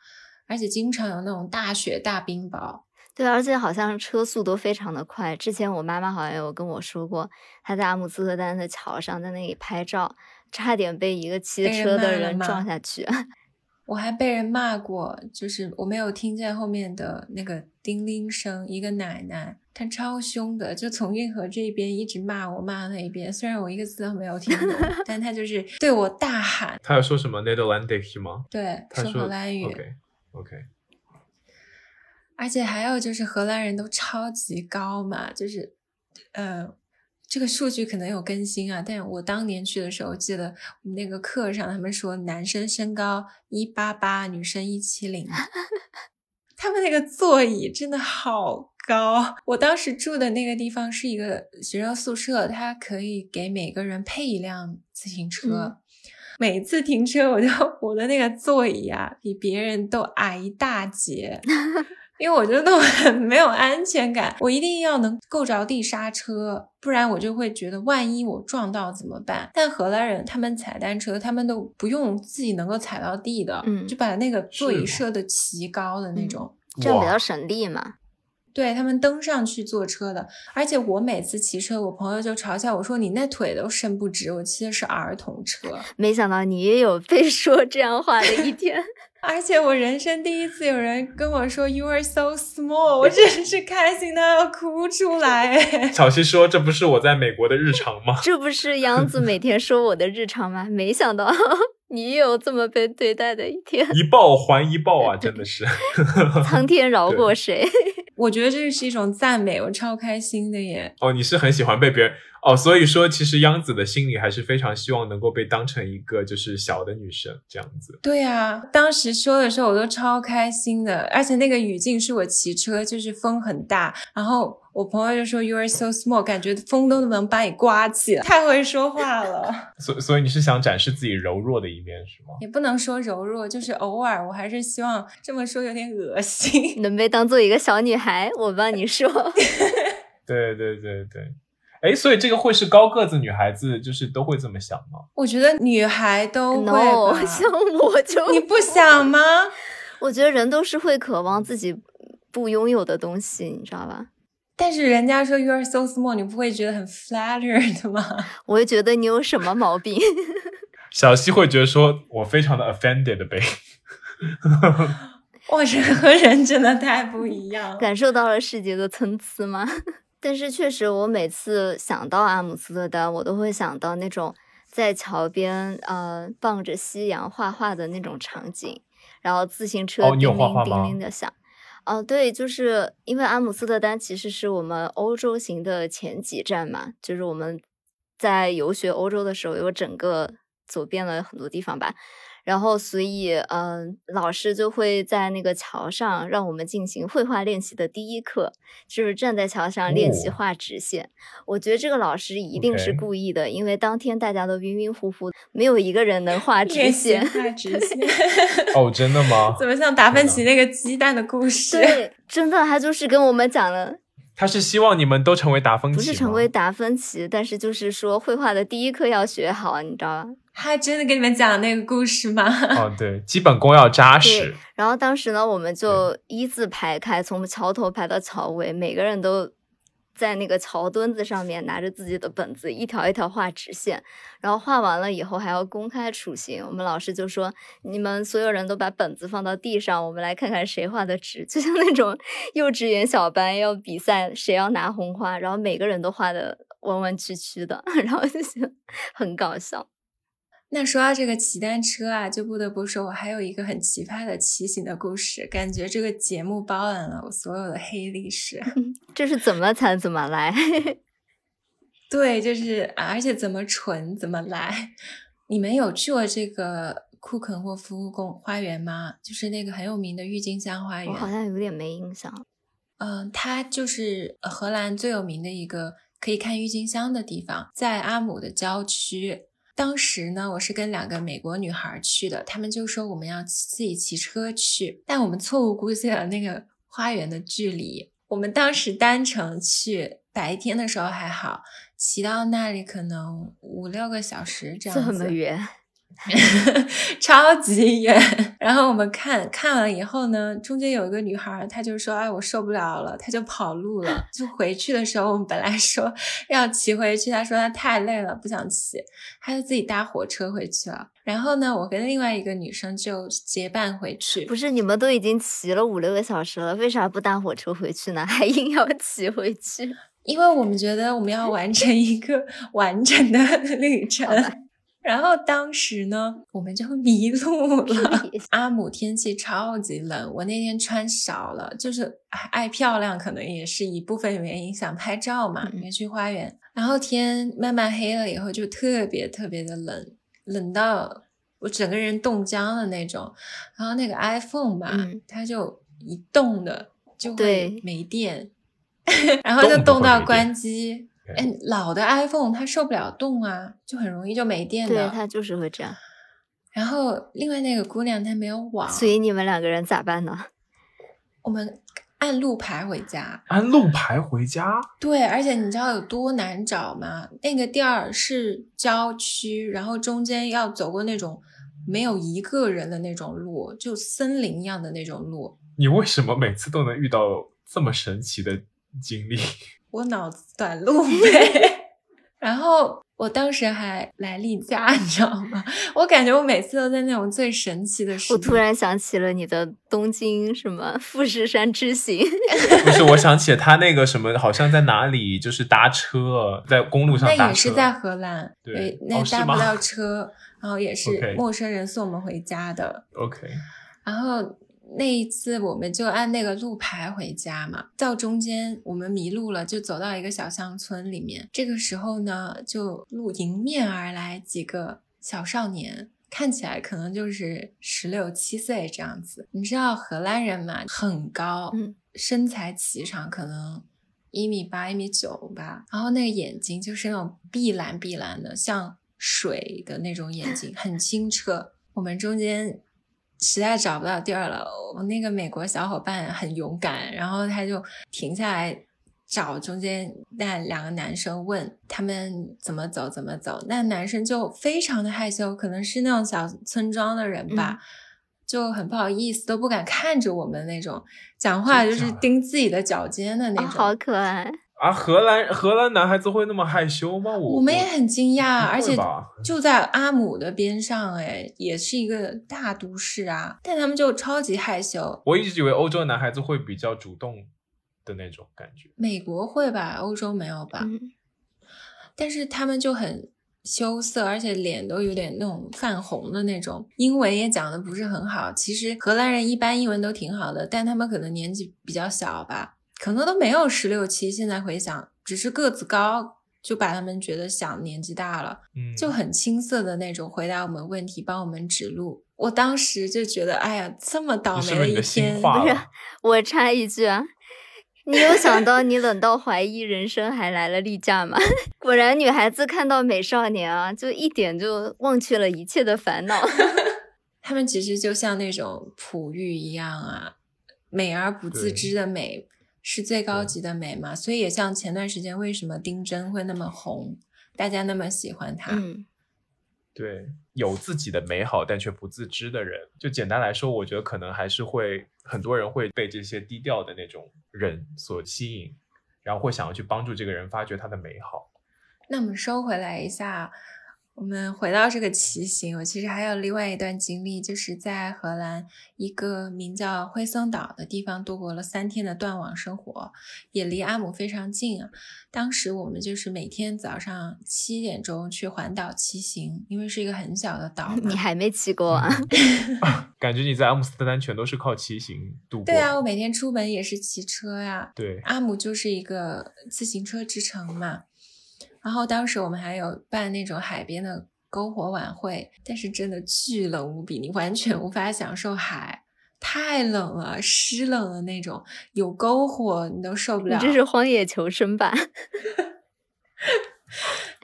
而且经常有那种大雪大冰雹。对，而且好像车速都非常的快。之前我妈妈好像有跟我说过，她在阿姆斯特丹的桥上在那里拍照，差点被一个骑车的人撞下去。我还被人骂过，就是我没有听见后面的那个叮铃声，一个奶奶，她超凶的，就从运河这边一直骂我，骂那一边。虽然我一个字都没有听懂，但她就是对我大喊，她有说什么 Netherlandic 吗？对，说荷兰语。OK，而且还有就是荷兰人都超级高嘛，就是，呃，这个数据可能有更新啊，但我当年去的时候，记得我们那个课上他们说男生身高一八八，女生一七零，他们那个座椅真的好高。我当时住的那个地方是一个学生宿舍，它可以给每个人配一辆自行车。嗯每次停车，我就 我的那个座椅啊，比别人都矮一大截，因为我觉得我很没有安全感，我一定要能够着地刹车，不然我就会觉得万一我撞到怎么办？但荷兰人他们踩单车，他们都不用自己能够踩到地的，嗯就把那个座椅设的奇高的那嗯种。这样比较省力嘛。对他们登上去坐车的，而且我每次骑车，我朋友就嘲笑我说：“你那腿都伸不直。”我骑的是儿童车，没想到你也有被说这样话的一天。而且我人生第一次有人跟我说 “You are so small”，我真是开心的要哭出来。哎 小西说：“这不是我在美国的日常吗 这不是杨子每天说我的日常吗？没想到你也有这么被对待的一天？”，一报还一报啊，真的是。苍天饶过谁？我觉得这是一种赞美，我超开心的耶。哦，你是很喜欢被别人哦，所以说其实央子的心里还是非常希望能够被当成一个就是小的女生这样子。对啊，当时说的时候我都超开心的，而且那个语境是我骑车，就是风很大，然后我朋友就说 “You are so small”，感觉风都能把你刮起来，太会说话了。所所以你是想展示自己柔弱的一面是吗？也不能说柔弱，就是偶尔，我还是希望这么说有点恶心。能被当做一个小女孩，我帮你说。对对对对。哎，所以这个会是高个子女孩子就是都会这么想吗？我觉得女孩都会 no，像我就你不想吗？我觉得人都是会渴望自己不拥有的东西，你知道吧？但是人家说 “You are so small”，你不会觉得很 flattered 吗？我会觉得你有什么毛病。小西会觉得说我非常的 offended 呗。哇，人和人真的太不一样了。感受到了世界的参差吗？但是确实，我每次想到阿姆斯特丹，我都会想到那种在桥边呃傍着夕阳画画的那种场景，然后自行车哦你有叮铃叮画画吗铃的响。哦、哦对，就是因为阿姆斯特丹其实是我们欧洲行的前几站嘛，就是我们在游学欧洲的时候，有整个走遍了很多地方吧。然后，所以，嗯、老师就会在那个桥上让我们进行绘画练习的第一课，就是站在桥上练习哦画直线。我觉得这个老师一定是故意的，因为当天大家都晕晕乎乎，没有一个人能画 直线。画直线，哦，真的吗？怎么像达芬奇那个鸡蛋的故事？对，真的，他就是跟我们讲了，他是希望你们都成为达芬奇？不是成为达芬奇，但是就是说绘画的第一课要学好，你知道吧？他真的给你们讲那个故事吗？哦，对，基本功要扎实。，然后当时呢，我们就一字排开，从桥头排到桥尾，每个人都在那个桥墩子上面拿着自己的本子，一条一条画直线。然后画完了以后还要公开处刑，我们老师就说：“你们所有人都把本子放到地上，我们来看看谁画的直。”就像那种幼稚园小班要比赛谁要拿红花，然后每个人都画的弯弯曲曲的，然后就觉得很搞笑。那说到这个骑单车啊，就不得不说，我还有一个很奇葩的骑行的故事，感觉这个节目包揽了我所有的黑历史。这是怎么惨怎么来。对，就是啊而且怎么蠢怎么来。你们有去过这个库肯霍夫公花园吗？就是那个很有名的郁金香花园。我好像有点没印象。嗯，它就是呃荷兰最有名的一个可以看郁金香的地方，在阿姆的郊区。当时呢，我是跟两个美国女孩去的，她们就说我们要自己骑车去，但我们错误估计了那个花园的距离。我们当时单程去，白天的时候还好，骑到那里可能五六个小时这样这子。么远，超级远。然后我们看看完以后呢，中间有一个女孩，她就说：“哎，我受不了了。”她就跑路了。就回去的时候，我们本来说要骑回去，她说她太累了，不想骑，她就自己搭火车回去了。然后呢，我跟另外一个女生就结伴回去。不是你们都已经骑了五六个小时了，为啥不搭火车回去呢？还硬要骑回去？因为我们觉得我们要完成一个完整的旅程。然后当时呢，我们就迷路了。阿姆天气超级冷，我那天穿少了，就是爱漂亮，可能也是一部分原因，想拍照嘛，嗯也去花园。然后天慢慢黑了以后，就特别特别的冷，冷到我整个人冻僵的那种。然后那个 iPhone 吧，嗯它就一动的就会没电，然后就动动到关机。对哎，老的 iPhone 它受不了动啊，就很容易就没电了对，它。就是会这样。然后另外那个姑娘她没有网，所以你们两个人咋办呢？我们按路牌回家。按路牌回家，对，而且你知道有多难找吗？那个地儿是郊区，然后中间要走过那种没有一个人的那种路，就森林一样的那种路。你为什么每次都能遇到这么神奇的经历？我脑子短路呗。然后我当时还来例假，你知道吗？我感觉我每次都在那种最神奇的时我。突然想起了你的东京什么富士山之行，不是，我想起了他那个什么，好像在哪里，就是搭车，在公路上搭车。那也是在荷兰，对那搭不到车，然后也是陌生人送我们回家的。OK，然后那一次我们就按那个路牌回家嘛，到中间我们迷路了，就走到一个小乡村里面。这个时候呢，就路迎面而来几个小少年。看起来可能就是十六七岁这样子，你知道荷兰人嘛，很高，嗯身材颀长，可能一米八、一米九吧。然后那个眼睛就是那种碧蓝碧蓝的，像水的那种眼睛，很清澈。我们中间实在找不到地儿了，我那个美国小伙伴很勇敢，然后他就停下来找中间那两个男生问他们怎么走怎么走，那男生就非常的害羞，可能是那种小村庄的人吧。就很不好意思，都不敢看着我们那种，讲话就是盯自己的脚尖的那种。啊好可爱。啊，荷兰荷兰男孩子会那么害羞吗？我我们也很惊讶，而且就在阿姆的边上，哎，也是一个大都市啊，但他们就超级害羞。我一直以为欧洲的男孩子会比较主动的那种感觉。美国会吧，欧洲没有吧？嗯，但是他们就很羞涩，而且脸都有点那种泛红的那种，英文也讲的不是很好。其实荷兰人一般英文都挺好的，但他们可能年纪比较小吧，可能都没有十六七。现在回想，只是个子高，就把他们觉得想，年纪大了。嗯，就很青涩的那种回答我们问题，帮我们指路。我当时就觉得，哎呀，这么倒霉的一天，不是？我插一句啊，你有想到你冷到怀疑人生还来了例假吗？果然，女孩子看到美少年啊，就一点就忘却了一切的烦恼。他们其实就像那种璞玉一样啊，美而不自知的美是最高级的美嘛。所以也像前段时间为什么丁真会那么红，大家那么喜欢他。嗯，对，有自己的美好但却不自知的人，就简单来说，我觉得可能还是会很多人会被这些低调的那种人所吸引，然后会想要去帮助这个人发掘他的美好。那我们收回来一下，我们回到这个骑行，我其实还有另外一段经历，就是在荷兰一个名叫灰森岛的地方度过了三天的断网生活，也离阿姆非常近啊。当时我们就是每天早上七点钟去环岛骑行，因为是一个很小的岛。你还没骑过 啊？感觉你在阿姆斯特丹全都是靠骑行度过。对啊，我每天出门也是骑车呀。对，阿姆就是一个自行车之城嘛。然后当时我们还有办那种海边的篝火晚会，但是真的巨冷无比，你完全无法享受海，太冷了，湿冷的那种。有篝火你都受不了。你这是荒野求生吧？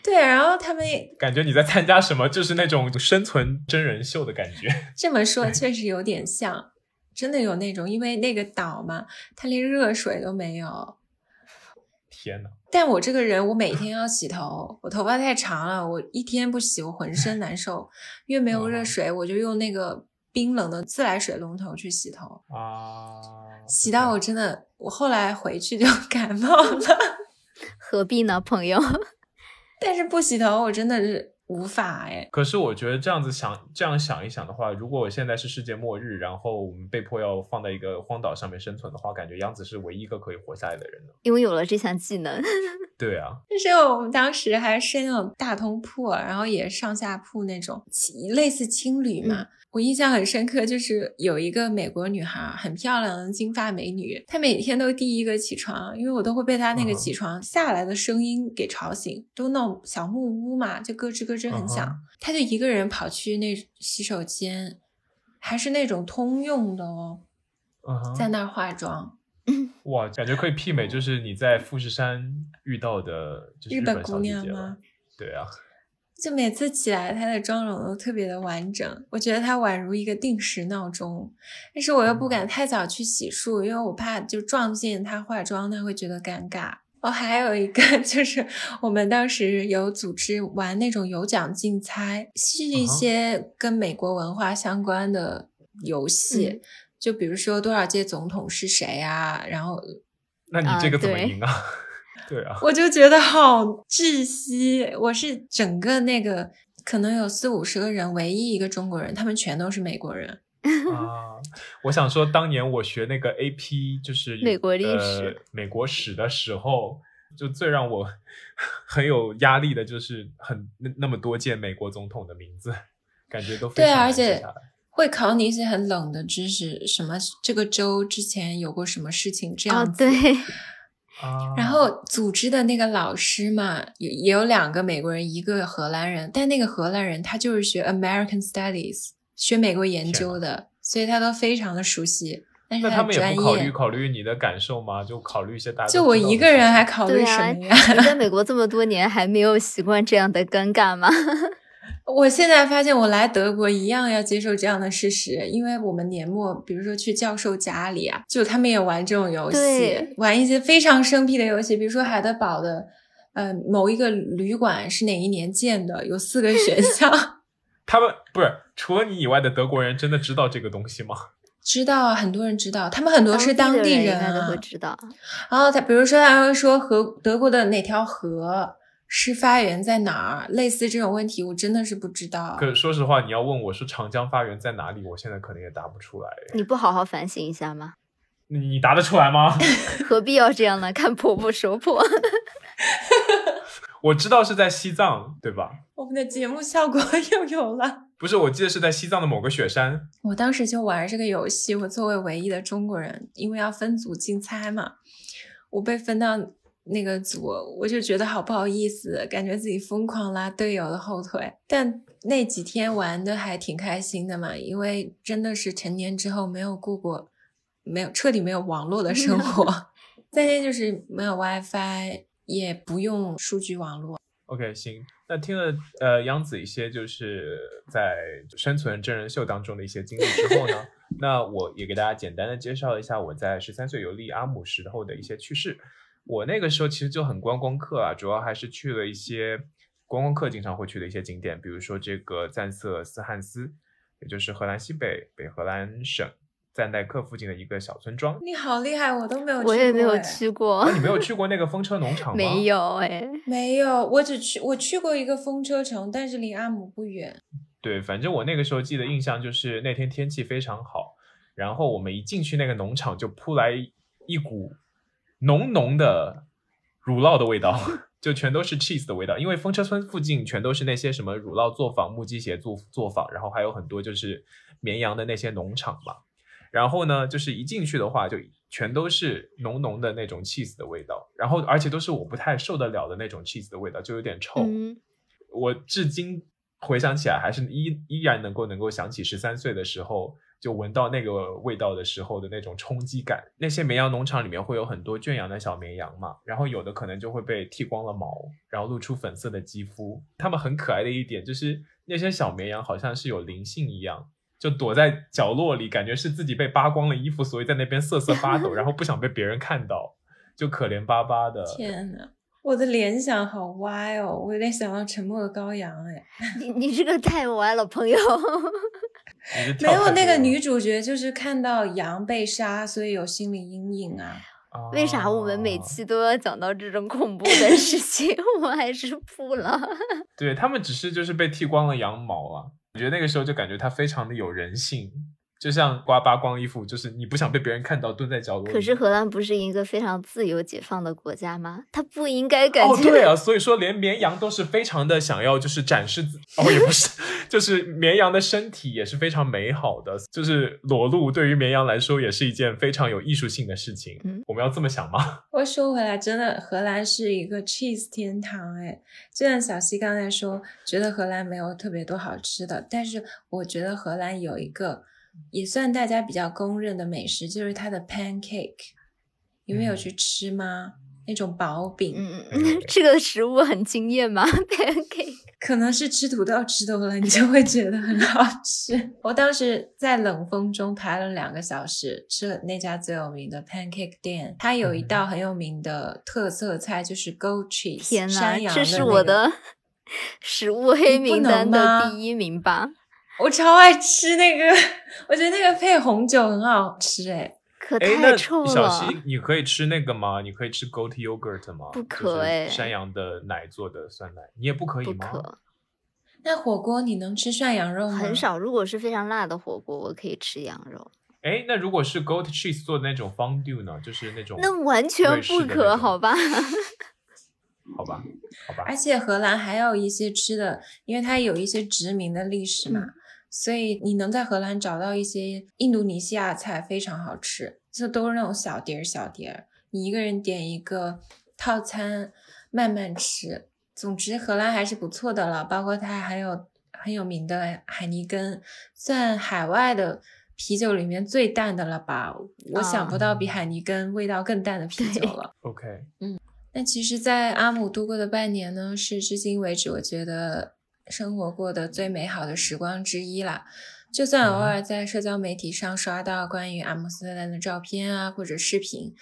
对，然后他们感觉你在参加什么，就是那种生存真人秀的感觉。这么说确实有点像，真的有那种，因为那个岛嘛，它连热水都没有。天呐！但我这个人，我每天要洗头，我头发太长了，我一天不洗，我浑身难受。因为没有热水，我就用那个冰冷的自来水龙头去洗头啊，洗到我真的，我后来回去就 感冒了。何必呢，朋友？但是不洗头，我真的是。无法哎，可是我觉得这样子想，这样想一想的话，如果我现在是世界末日，然后我们被迫要放在一个荒岛上面生存的话，感觉杨子是唯一一个可以活下来的人呢，因为有了这项技能。对啊，但是我们当时还是那种大通铺，然后也上下铺那种，类似青旅嘛。我印象很深刻，就是有一个美国女孩，很漂亮的金发美女，她每天都第一个起床，因为我都会被她那个起床下来的声音给吵醒，都那种小木屋嘛，就咯吱咯吱很响，她就一个人跑去那洗手间，还是那种通用的哦，在那儿化妆，哇，感觉可以媲美就是你在富士山遇到的日本姑娘吗？对啊。就每次起来，她的妆容都特别的完整，我觉得她宛如一个定时闹钟。但是我又不敢太早去洗漱，因为我怕就撞见她化妆，她会觉得尴尬。哦，还有一个 就是我们当时有组织玩那种有奖竞猜，是一些跟美国文化相关的游戏，就比如说多少届总统是谁啊？然后，那你这个怎么赢啊？对啊，我就觉得好窒息。我是整个那个可能有四五十个人，唯一一个中国人，他们全都是美国人啊。我想说，当年我学那个 AP 就是美国历史、美国史的时候，就最让我 很有压力的就是很那那么多届美国总统的名字，感觉都对，啊而且会考你一些很冷的知识，什么这个州之前有过什么事情这样子。对。然后组织的那个老师嘛，也也有两个美国人，一个荷兰人。但那个荷兰人他就是学 American Studies，学美国研究的，所以他都非常的熟悉。那他们也不考虑考虑你的感受吗？就考虑一些大就我一个人还考虑什么呀？你在美国这么多年还没有习惯这样的尴尬吗？我现在发现，我来德国一样要接受这样的事实，因为我们年末，比如说去教授家里啊，就他们也玩这种游戏，玩一些非常生僻的游戏，比如说海德堡的，呃，某一个旅馆是哪一年建的，有四个选项。他们不是除了你以外的德国人真的知道这个东西吗？知道，很多人知道，他们很多是当地人啊，都会知道。然后他比如说他会说河德国的哪条河。是发源在哪儿？类似这种问题，我真的是不知道。可说实话，你要问我说长江发源在哪里，我现在可能也答不出来。你不好好反省一下吗？你答得出来吗？何必要这样呢？看婆婆说破。我知道是在西藏，对吧？我们的节目效果 又有了。不是，我记得是在西藏的某个雪山。我当时就玩这个游戏，我作为唯一的中国人，因为要分组竞猜嘛，我被分到。那个组，我就觉得好不好意思，感觉自己疯狂拉队友的后腿。但那几天玩的还挺开心的嘛，因为真的是成年之后没有过过，没有彻底没有网络的生活。再天就是没有 WiFi，也不用数据网络。OK，行。那听了呃央子一些就是在生存真人秀当中的一些经历之后呢，那我也给大家简单的介绍一下我在十三岁游历阿姆时候的一些趣事。我那个时候其实就很观光客啊，主要还是去了一些观光客经常会去的一些景点，比如说这个赞瑟斯汉斯，也就是荷兰西北北荷兰省赞代克附近的一个小村庄。你好厉害，我都没有去过，我也没有哎去过啊，，你没有去过那个风车农场 吗？没。有哎。没有，我只去我去过一个风车城，但是离阿姆不远。对，反正我那个时候记得印象就是那天天气非常好，然后我们一进去那个农场就扑来一股浓浓的乳酪的味道，就全都是 cheese 的味道。因为风车村附近全都是那些什么乳酪作坊、木屐鞋作作坊，然后还有很多就是绵羊的那些农场嘛。然后呢，就是一进去的话，就全都是浓浓的那种 cheese 的味道，然后而且都是我不太受得了的那种 cheese 的味道，就有点臭。嗯，我至今回想起来，还是依依然能够能够想起十三岁的时候，就闻到那个味道的时候的那种冲击感。那些绵羊农场里面会有很多圈养的小绵羊嘛，然后有的可能就会被剃光了毛，然后露出粉色的肌肤。它们很可爱的一点就是那些小绵羊好像是有灵性一样。就躲在角落里，感觉是自己被扒光了衣服，所以在那边瑟瑟发抖，然后不想被别人看到，就可怜巴巴的。天呐，我的联想好歪哦，我有点想到沉默的羔羊哎。你你这个太歪了，朋友。没有那个女主角就是看到羊被杀，所以有心理阴影啊。为啥我们每啊期都要讲到这种恐怖的事情？我还是不了。对他们只是就是被剃光了羊毛啊，我觉得那个时候就感觉他非常的有人性，就像刮扒光衣服，就是你不想被别人看到，蹲在角落里。可是荷兰不是一个非常自由解放的国家吗？他不应该感哦，觉、对啊，所以说连绵羊都是非常的想要就是展示自，哦，也不是，就是绵羊的身体也是非常美好的，就是裸露对于绵羊来说也是一件非常有艺术性的事情。嗯我们要这么想吗？我说回来，真的荷兰是一个 cheese 天堂哎。就像小西刚才说，觉得荷兰没有特别多好吃的，但是我觉得荷兰有一个也算大家比较公认的美食，就是它的 pancake。你们有嗯去吃吗？那种薄饼，嗯嗯，这个食物很惊艳吗？pancake 可能是吃土豆吃多了，你就会觉得很好吃。我当时在冷风中排了两个小时，吃了那家最有名的 pancake 店。它有一道很有名的特色菜，就是 goat cheese，天呐，山羊这是我的食物黑名单的第一名吧？我超爱吃那个，我觉得那个配红酒很好吃哎。可太臭了小溪。你可以吃那个吗？你可以吃 goat yogurt 吗？不就是可哎山羊的奶做的酸奶，你也不可以吗？不可，那火锅你能吃涮羊肉吗？很。少。如果是非常辣的火锅，我可以吃羊肉，哎，那如果是 goat cheese 做的那种 fondue 呢？就是那种那完全不可，好吧？好吧，好吧而，且荷兰还有一些吃的，因为它有一些殖民的历史嘛，嗯所以你能在荷兰找到一些印度尼西亚菜，非常好吃，这都是那种小碟儿小碟儿，你一个人点一个套餐，慢慢吃。总之，荷兰还是不错的了，包括它还有很有名的海尼根，算海外的啤酒里面最淡的了吧？我想不到比海尼根味道更淡的啤酒了。OK，嗯那其实，在阿姆度过的半年呢，是至今为止我觉得生活过的最美好的时光之一啦。就算偶尔在社交媒体上刷到关于阿姆斯特丹的照片啊，或者视频，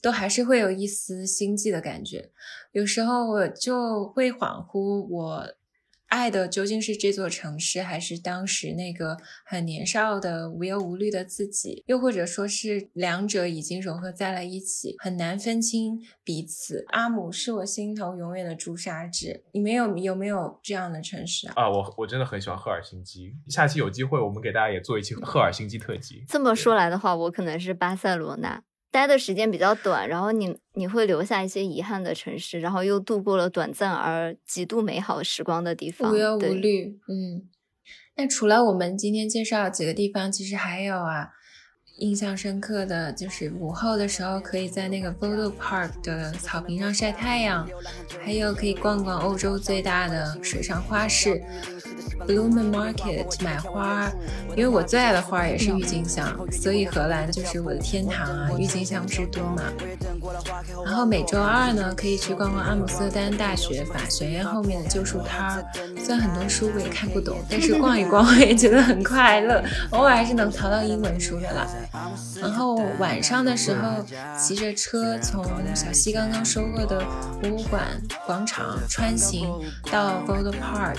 都还是会有一丝心悸的感觉。有时候我就会恍惚，我爱的究竟是这座城市，还是当时那个很年少的无忧无虑的自己？又或者说是两者已经融合在了一起，很难分清彼此。阿姆是我心头永远的朱砂痣。你们有有没有这样的城市啊？啊，我我真的很喜欢赫尔辛基。下期有机会，我们给大家也做一期赫尔辛基特辑。这么说来的话，我可能是巴塞罗那。待的时间比较短，然后你你会留下一些遗憾的城市，然后又度过了短暂而极度美好时光的地方，无忧无虑，嗯。那除了我们今天介绍几个地方，其实还有啊，印象深刻的就是午后的时候可以在那个 Voodoo Park 的草坪上晒太阳，还有可以逛逛欧洲最大的水上花市 Bloemen Market 买花，因为我最爱的花也是郁金香，所以荷兰就是我的天堂啊，郁金香之都嘛。然后每周二呢，可以去逛逛阿姆斯特丹大学法学院后面的旧书摊儿。虽然很多书我也看不懂，但是逛一逛我也觉得很快乐，偶尔还是能淘到英文书的啦。然后晚上的时候，骑着车从小溪刚刚收获的博物馆广场穿行到 v o l d Park，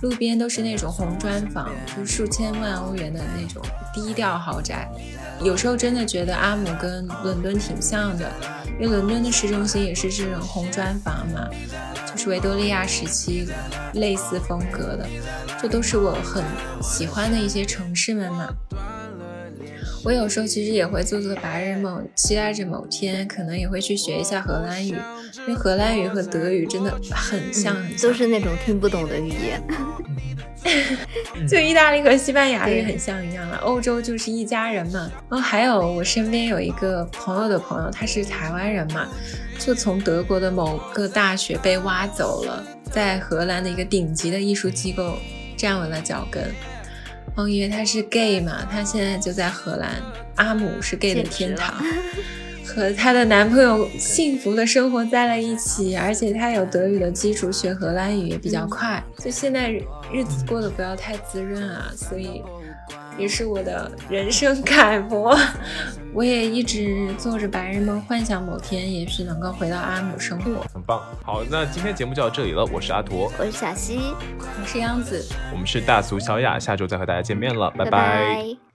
路边都是那种红砖房，就是数千万欧元的那种低调豪宅。有时候真的觉得阿姆跟伦敦挺像的，因为伦敦的市中心也是这种红砖房嘛，就是维多利亚时期类似风格的，这都是我很喜欢的一些城市们嘛。我有时候其实也会做做白日梦，期待着某天可能也会去学一下荷兰语，因为荷兰语和德语真的很像，很都是那种听不懂的语言。就意大利和西班牙语很像一样了，欧洲就是一家人嘛。然后还有我身边有一个朋友的朋友，他是台湾人嘛，就从德国的某个大学被挖走了，在荷兰的一个顶级的艺术机构站稳了脚跟。哦，因为他是 gay 嘛，他现在就在荷兰，阿姆是 gay 的天堂。和她的男朋友幸福的生活在了一起，而且他有德语的基础，学荷兰语也比较快。就现在日子过得不要太滋润啊，所以也是我的人生楷模。我也一直做着白日梦，幻想某天也许能够回到阿姆生活。很棒。好，那今天节目就到这里了。我是阿驼，我是小溪，我是央子，我们是大俗小雅，下周再和大家见面了，拜拜。